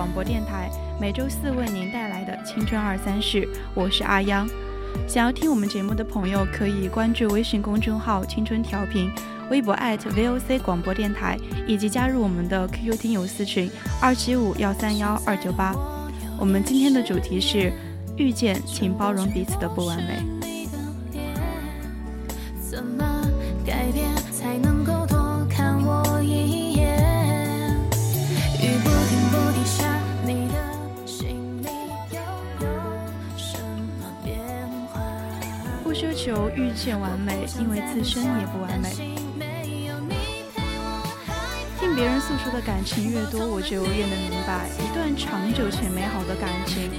广播电台，每周四为您带来的青春二三事，我是阿央。想要听我们节目的朋友，可以关注微信公众号“青春调频”，微博 @VOC 广播电台，以及加入我们的 QQ 听友私群二七五幺三幺二九八。我们今天的主题是遇见，请包容彼此的不完美。求遇见完美，因为自身也不完美。听别人诉说的感情越多，我就越能明白，一段长久且美好的感情，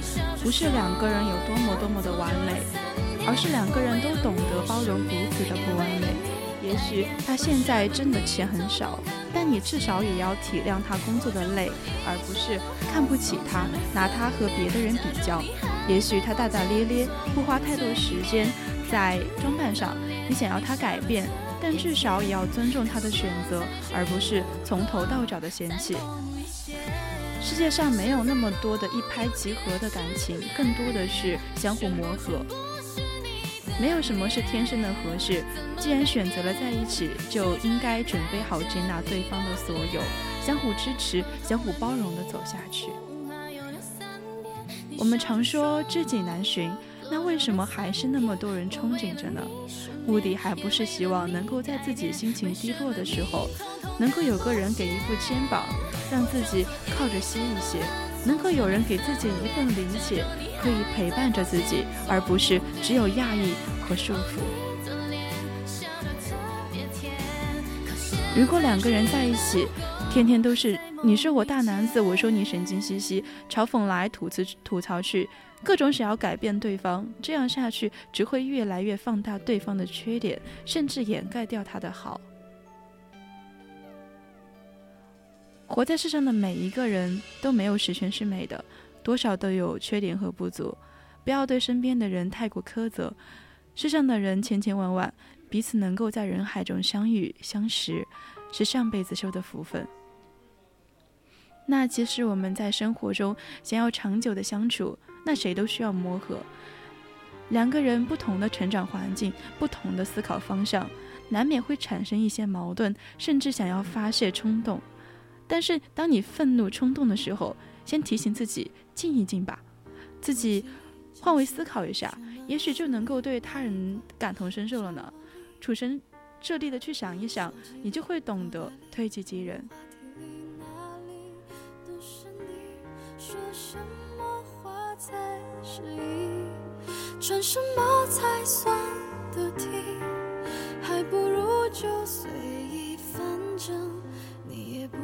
不是两个人有多么多么的完美，而是两个人都懂得包容彼此的不完美。也许他现在挣的钱很少，但你至少也要体谅他工作的累，而不是看不起他，拿他和别的人比较。也许他大大咧咧，不花太多时间在装扮上，你想要他改变，但至少也要尊重他的选择，而不是从头到脚的嫌弃。世界上没有那么多的一拍即合的感情，更多的是相互磨合。没有什么是天生的合适，既然选择了在一起，就应该准备好接纳对方的所有，相互支持、相互包容的走下去。我们常说知己难寻，那为什么还是那么多人憧憬着呢？目的还不是希望能够在自己心情低落的时候，能够有个人给一副肩膀，让自己靠着歇一歇；能够有人给自己一份理解，可以陪伴着自己，而不是只有压抑和束缚。如果两个人在一起，天天都是你说我大男子，我说你神经兮兮，嘲讽来吐词吐槽去，各种想要改变对方，这样下去只会越来越放大对方的缺点，甚至掩盖掉他的好。活在世上的每一个人都没有十全十美的，多少都有缺点和不足。不要对身边的人太过苛责。世上的人千千万万，彼此能够在人海中相遇相识，是上辈子修的福分。那其实我们在生活中想要长久的相处，那谁都需要磨合。两个人不同的成长环境，不同的思考方向，难免会产生一些矛盾，甚至想要发泄冲动。但是，当你愤怒冲动的时候，先提醒自己静一静吧，自己换位思考一下，也许就能够对他人感同身受了呢。处身这地的去想一想，你就会懂得推己及人。穿什么才算得体？还不如就随意，反正你也不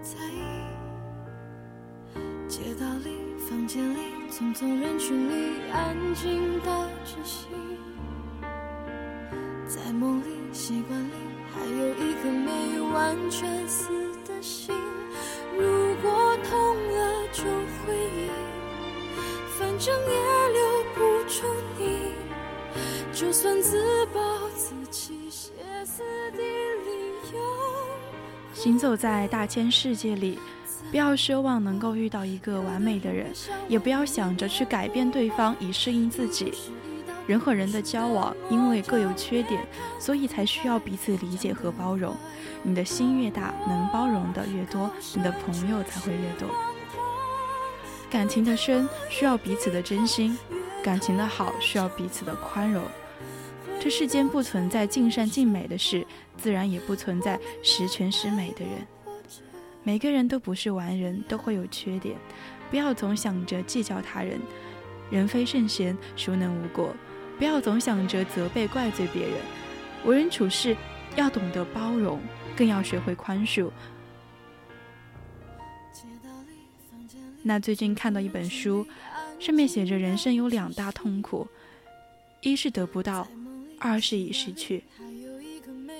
在意。街道里、房间里、匆匆人群里，安静到窒息。在梦里、习惯里，还有一颗没完全死的心。反正也留不住你。就算自暴自弃，歇斯底里又行走在大千世界里，不要奢望能够遇到一个完美的人，也不要想着去改变对方以适应自己。人和人的交往，因为各有缺点，所以才需要彼此理解和包容。你的心越大，能包容的越多，你的朋友才会越多。感情的深，需要彼此的真心；感情的好，需要彼此的宽容。这世间不存在尽善尽美的事，自然也不存在十全十美的人。每个人都不是完人，都会有缺点。不要总想着计较他人，人非圣贤，孰能无过？不要总想着责备怪罪别人，为人处事要懂得包容，更要学会宽恕。那最近看到一本书，上面写着人生有两大痛苦，一是得不到，二是已失去。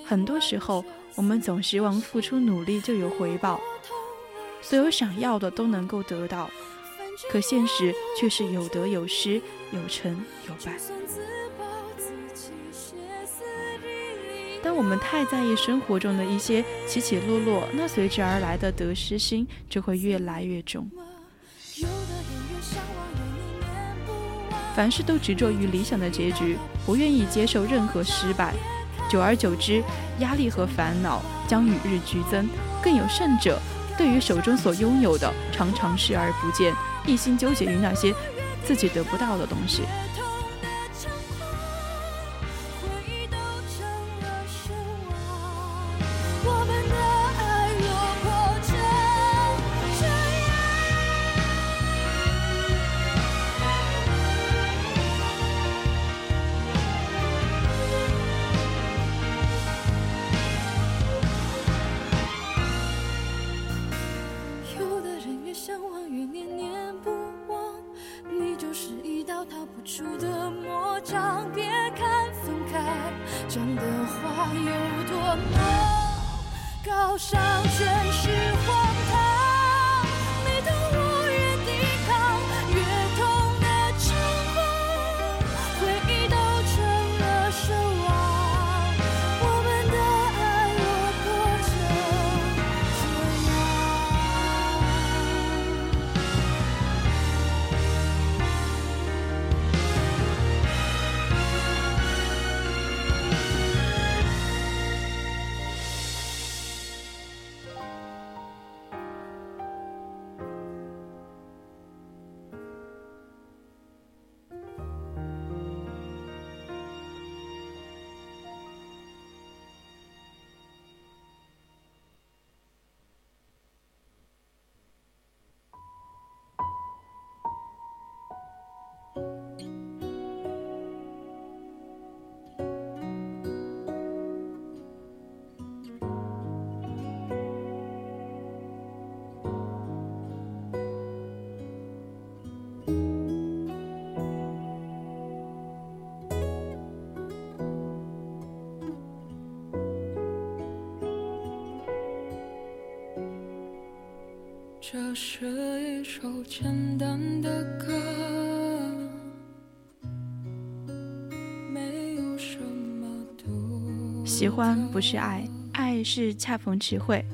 很多时候，我们总希望付出努力就有回报，所有想要的都能够得到。可现实却是有得有失，有成有败。当我们太在意生活中的一些起起落落，那随之而来的得失心就会越来越重。凡事都执着于理想的结局，不愿意接受任何失败，久而久之，压力和烦恼将与日俱增。更有甚者，对于手中所拥有的，常常视而不见。一心纠结于那些自己得不到的东西。高尚诠释这是一首简单的歌，喜欢不是爱，爱是恰逢其会。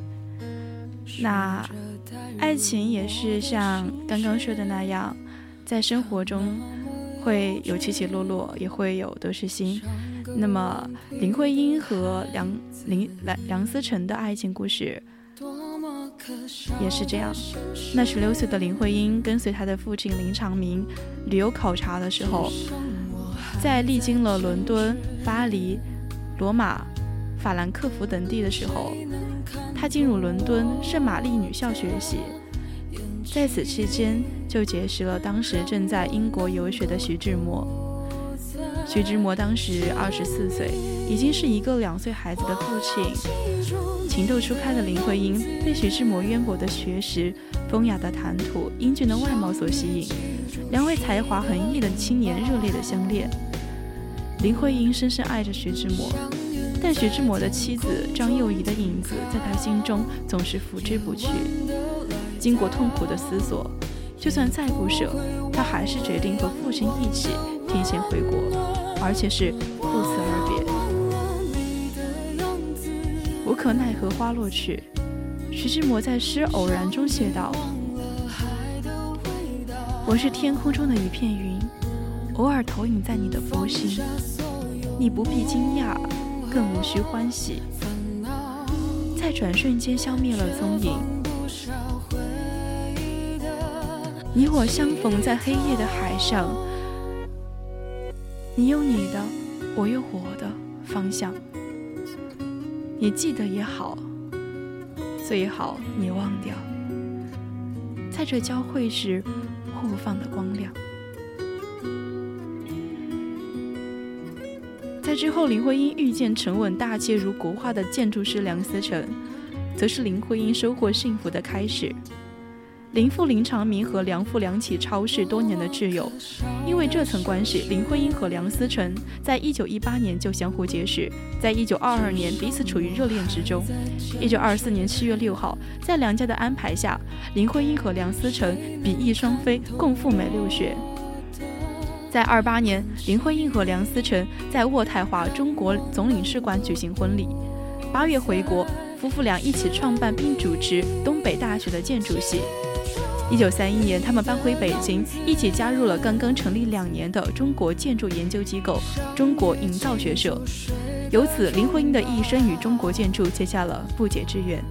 那爱情也是像刚刚说的那样，在生活中会有起起落落，也会有得失心。那么林徽因和梁林梁梁思成的爱情故事也是这样。那十六岁的林徽因跟随她的父亲林长民旅游考察的时候，在历经了伦敦、巴黎、罗马、法兰克福等地的时候，她进入伦敦圣玛丽女校学习。在此期间，就结识了当时正在英国游学的徐志摩。徐志摩当时二十四岁，已经是一个两岁孩子的父亲。情窦初开的林徽因被徐志摩渊博的学识、风雅的谈吐、英俊的外貌所吸引，两位才华横溢的青年热烈的相恋。林徽因深深爱着徐志摩，但徐志摩的妻子张幼仪的影子在他心中总是拂之不去。经过痛苦的思索，就算再不舍，他还是决定和父亲一起提前回国，而且是不辞而别。无可奈何花落去，徐志摩在诗偶然中写道：“我是天空中的一片云，偶尔投影在你的波心，你不必惊讶，更无需欢喜，在转瞬间消灭了踪影。”你我相逢在黑夜的海上，你有你的，我有我的方向。你记得也好，最好你忘掉，在这交汇时互放的光亮。在之后，林徽因遇见沉稳大气如国画的建筑师梁思成，则是林徽因收获幸福的开始。林父林长民和梁父梁启超是多年的挚友，因为这层关系，林徽因和梁思成在一九一八年就相互结识，在一九二二年彼此处于热恋之中。一九二四年七月六号，在梁家的安排下，林徽因和梁思成比翼双飞，共赴美留学。在二八年，林徽因和梁思成在渥太华中国总领事馆举行婚礼。八月回国，夫妇俩一起创办并主持东北大学的建筑系。一九三一年，他们搬回北京，一起加入了刚刚成立两年的中国建筑研究机构——中国营造学社。由此，林徽因的一生与中国建筑结下了不解之缘。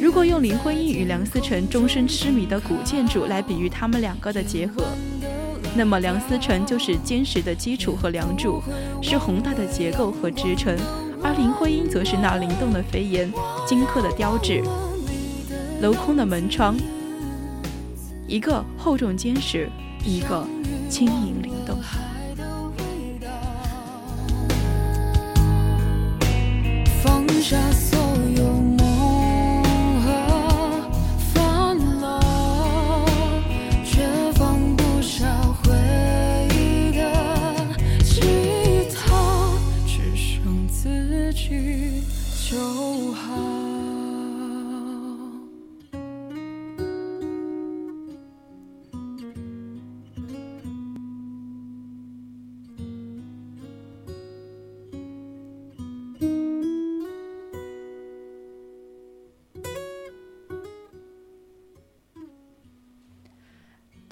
如果用林徽因与梁思成终身痴迷的古建筑来比喻他们两个的结合，那么梁思成就是坚实的基础和梁柱，是宏大的结构和支撑；而林徽因则是那灵动的飞檐、精刻的雕饰、镂空的门窗。一个厚重坚实，一个轻盈灵动。放下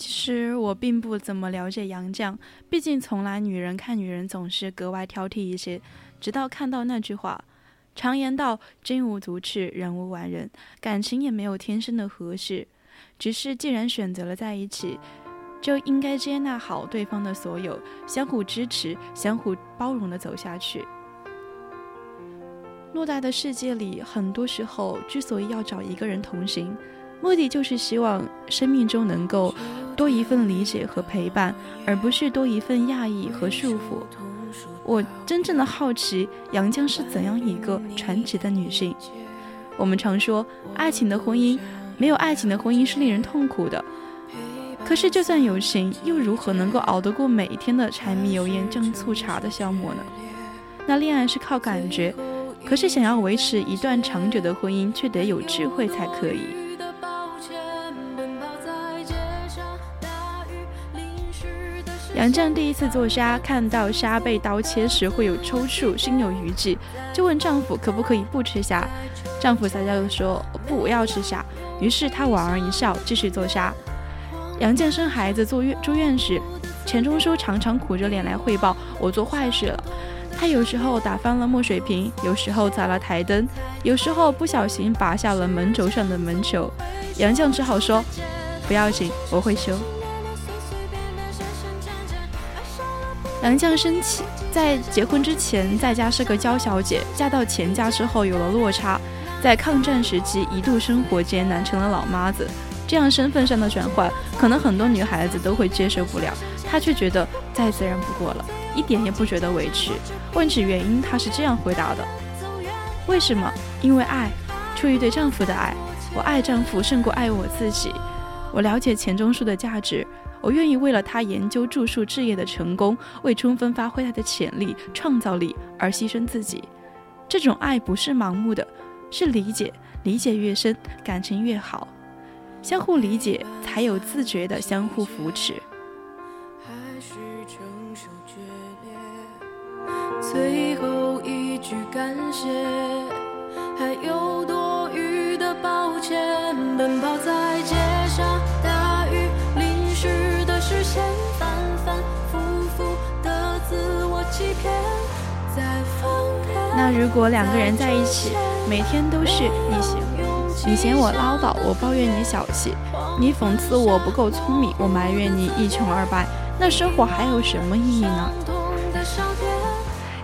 其实我并不怎么了解杨绛，毕竟从来女人看女人总是格外挑剔一些。直到看到那句话：“常言道，金无足赤，人无完人。”感情也没有天生的合适，只是既然选择了在一起，就应该接纳好对方的所有，相互支持，相互包容的走下去。偌大的世界里，很多时候之所以要找一个人同行。目的就是希望生命中能够多一份理解和陪伴，而不是多一份压抑和束缚。我真正的好奇，杨绛是怎样一个传奇的女性？我们常说，爱情的婚姻，没有爱情的婚姻是令人痛苦的。可是，就算有情，又如何能够熬得过每一天的柴米油盐酱醋茶的消磨呢？那恋爱是靠感觉，可是想要维持一段长久的婚姻，却得有智慧才可以。杨绛第一次做虾，看到虾被刀切时会有抽搐，心有余悸，就问丈夫可不可以不吃虾。丈夫撒娇地说：“不，我要吃虾。”于是她莞尔一笑，继续做虾。杨绛生孩子坐月住院时，钱钟书常常苦着脸来汇报我做坏事了。他有时候打翻了墨水瓶，有时候砸了台灯，有时候不小心拔下了门轴上的门球。杨绛只好说：“不要紧，我会修。”杨绛生气，在结婚之前在家是个娇小姐，嫁到钱家之后有了落差，在抗战时期一度生活艰难，成了老妈子。这样身份上的转换，可能很多女孩子都会接受不了，她却觉得再自然不过了，一点也不觉得委屈。问起原因，她是这样回答的：“为什么？因为爱，出于对丈夫的爱。我爱丈夫胜过爱我自己。我了解钱钟书的价值，我愿意为了他研究著述事业的成功，为充分发挥他的潜力、创造力而牺牲自己。这种爱不是盲目的，是理解，理解越深，感情越好。”相互理解，才有自觉的相互扶持。还是承受决裂最后一句感谢，还有那如果两个人在一起，每天都是你嫌。你嫌我唠叨，我抱怨你小气；你讽刺我不够聪明，我埋怨你一穷二白。那生活还有什么意义呢？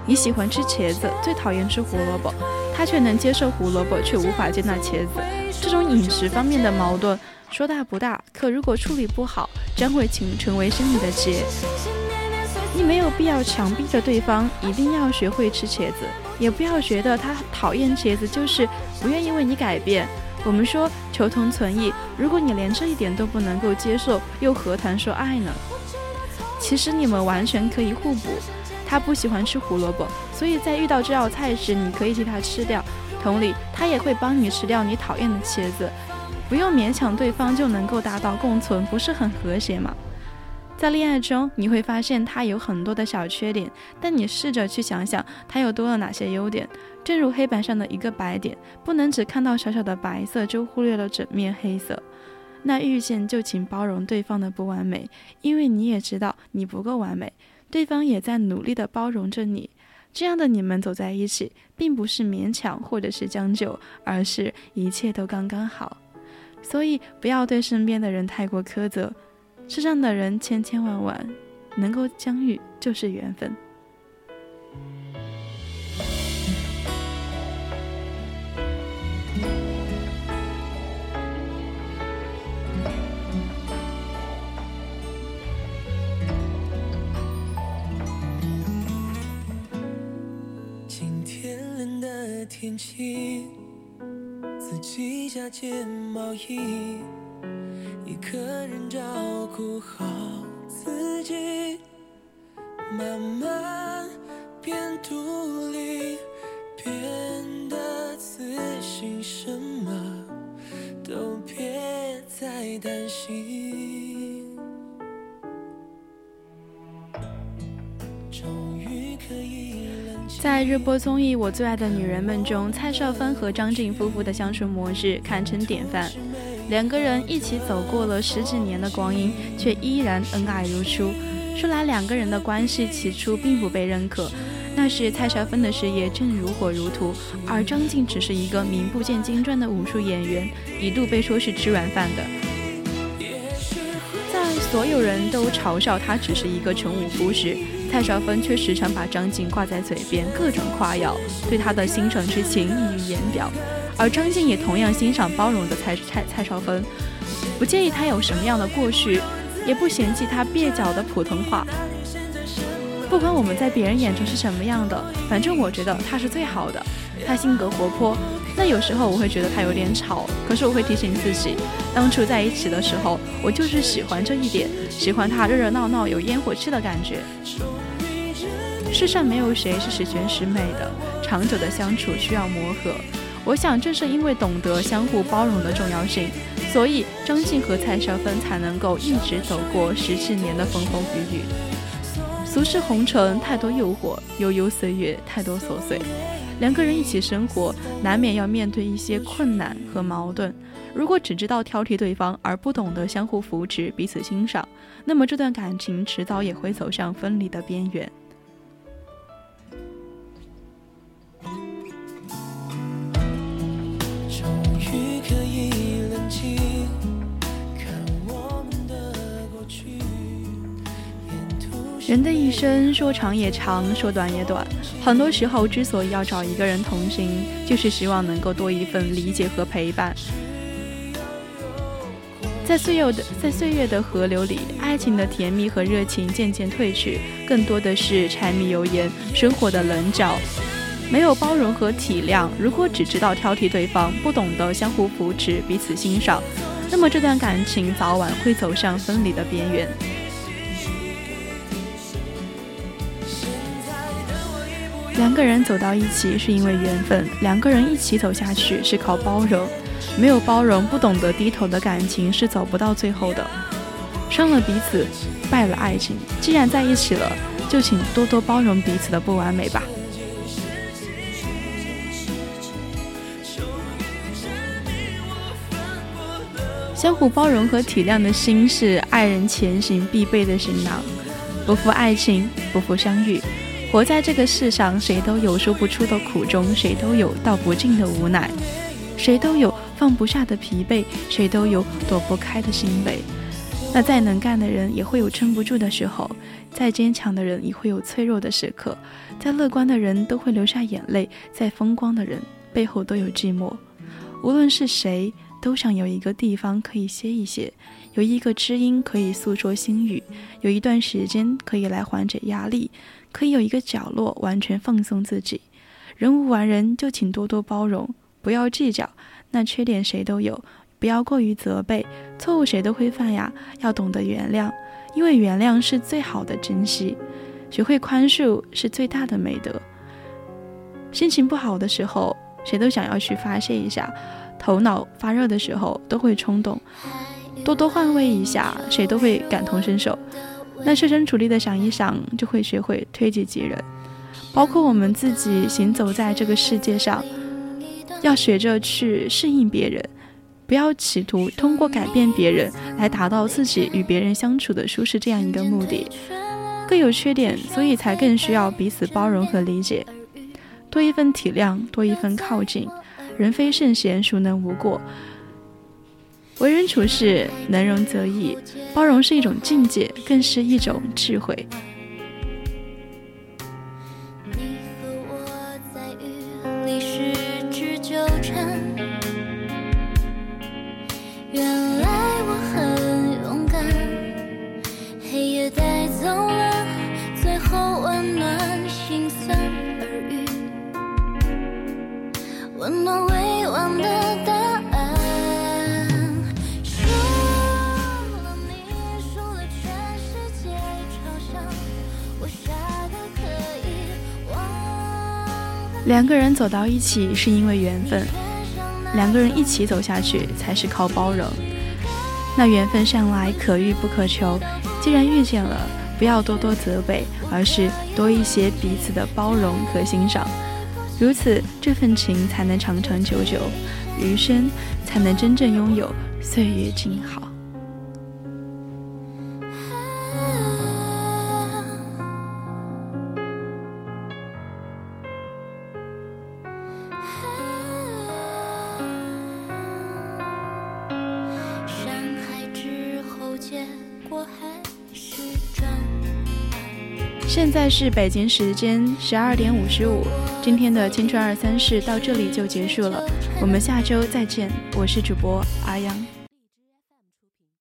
你喜欢吃茄子，最讨厌吃胡萝卜，他却能接受胡萝卜，却无法接纳茄子。这种饮食方面的矛盾，说大不大，可如果处理不好，将会成成为生理的结。你没有必要强逼着对方一定要学会吃茄子，也不要觉得他讨厌茄子就是不愿意为你改变。我们说求同存异，如果你连这一点都不能够接受，又何谈说爱呢？其实你们完全可以互补。他不喜欢吃胡萝卜，所以在遇到这道菜时，你可以替他吃掉。同理，他也会帮你吃掉你讨厌的茄子。不用勉强对方就能够达到共存，不是很和谐吗？在恋爱中，你会发现他有很多的小缺点，但你试着去想想，他又多了哪些优点？正如黑板上的一个白点，不能只看到小小的白色，就忽略了整面黑色。那遇见就请包容对方的不完美，因为你也知道你不够完美，对方也在努力的包容着你。这样的你们走在一起，并不是勉强或者是将就，而是一切都刚刚好。所以不要对身边的人太过苛责。世上的人千千万万，能够相遇就是缘分。今天冷的天气，自己加件毛衣。一个人照顾好自己，慢慢变独立，变得自信，什么都别再担心。终于可以在热播综艺《我最爱的女人们》中，蔡少芬和张晋夫妇的相处模式堪称典范。两个人一起走过了十几年的光阴，却依然恩爱如初。说来，两个人的关系起初并不被认可，那时蔡少芬的事业正如火如荼，而张晋只是一个名不见经传的武术演员，一度被说是吃软饭的。在所有人都嘲笑他只是一个纯武夫时，蔡少芬却时常把张晋挂在嘴边，各种夸耀，对他的欣赏之情溢于言表。而张晋也同样欣赏包容的蔡蔡蔡少芬，不介意他有什么样的过去，也不嫌弃他蹩脚的普通话。不管我们在别人眼中是什么样的，反正我觉得他是最好的。他性格活泼，那有时候我会觉得他有点吵，可是我会提醒自己，当初在一起的时候，我就是喜欢这一点，喜欢他热热闹闹、有烟火气的感觉。世上没有谁是十全十美的，长久的相处需要磨合。我想，正是因为懂得相互包容的重要性，所以张晋和蔡少芬才能够一直走过十几年的风风雨雨。俗世红尘太多诱惑，悠悠岁月太多琐碎。两个人一起生活，难免要面对一些困难和矛盾。如果只知道挑剔对方，而不懂得相互扶持、彼此欣赏，那么这段感情迟早也会走向分离的边缘。终于可以冷静人的一生说长也长，说短也短。很多时候，之所以要找一个人同行，就是希望能够多一份理解和陪伴。在岁月的在岁月的河流里，爱情的甜蜜和热情渐渐褪去，更多的是柴米油盐生活的棱角。没有包容和体谅，如果只知道挑剔对方，不懂得相互扶持、彼此欣赏，那么这段感情早晚会走向分离的边缘。两个人走到一起是因为缘分，两个人一起走下去是靠包容。没有包容、不懂得低头的感情是走不到最后的，伤了彼此，败了爱情。既然在一起了，就请多多包容彼此的不完美吧。相互包容和体谅的心是爱人前行必备的行囊，不负爱情，不负相遇。活在这个世上，谁都有说不出的苦衷，谁都有道不尽的无奈，谁都有放不下的疲惫，谁都有躲不开的心悲。那再能干的人也会有撑不住的时候，再坚强的人也会有脆弱的时刻，再乐观的人都会流下眼泪，再风光的人背后都有寂寞。无论是谁，都想有一个地方可以歇一歇，有一个知音可以诉说心语，有一段时间可以来缓解压力。可以有一个角落完全放松自己，人无完人，就请多多包容，不要计较。那缺点谁都有，不要过于责备。错误谁都会犯呀，要懂得原谅，因为原谅是最好的珍惜。学会宽恕是最大的美德。心情不好的时候，谁都想要去发泄一下；头脑发热的时候，都会冲动。多多换位一下，谁都会感同身受。那设身处地的想一想，就会学会推己及人。包括我们自己行走在这个世界上，要学着去适应别人，不要企图通过改变别人来达到自己与别人相处的舒适这样一个目的。各有缺点，所以才更需要彼此包容和理解，多一份体谅，多一份靠近。人非圣贤，孰能无过？为人处事，能容则易，包容是一种境界，更是一种智慧。走到一起是因为缘分，两个人一起走下去才是靠包容。那缘分向来可遇不可求，既然遇见了，不要多多责备，而是多一些彼此的包容和欣赏，如此这份情才能长长久久，余生才能真正拥有岁月静好。是北京时间十二点五十五，今天的青春二三事到这里就结束了，我们下周再见，我是主播阿阳。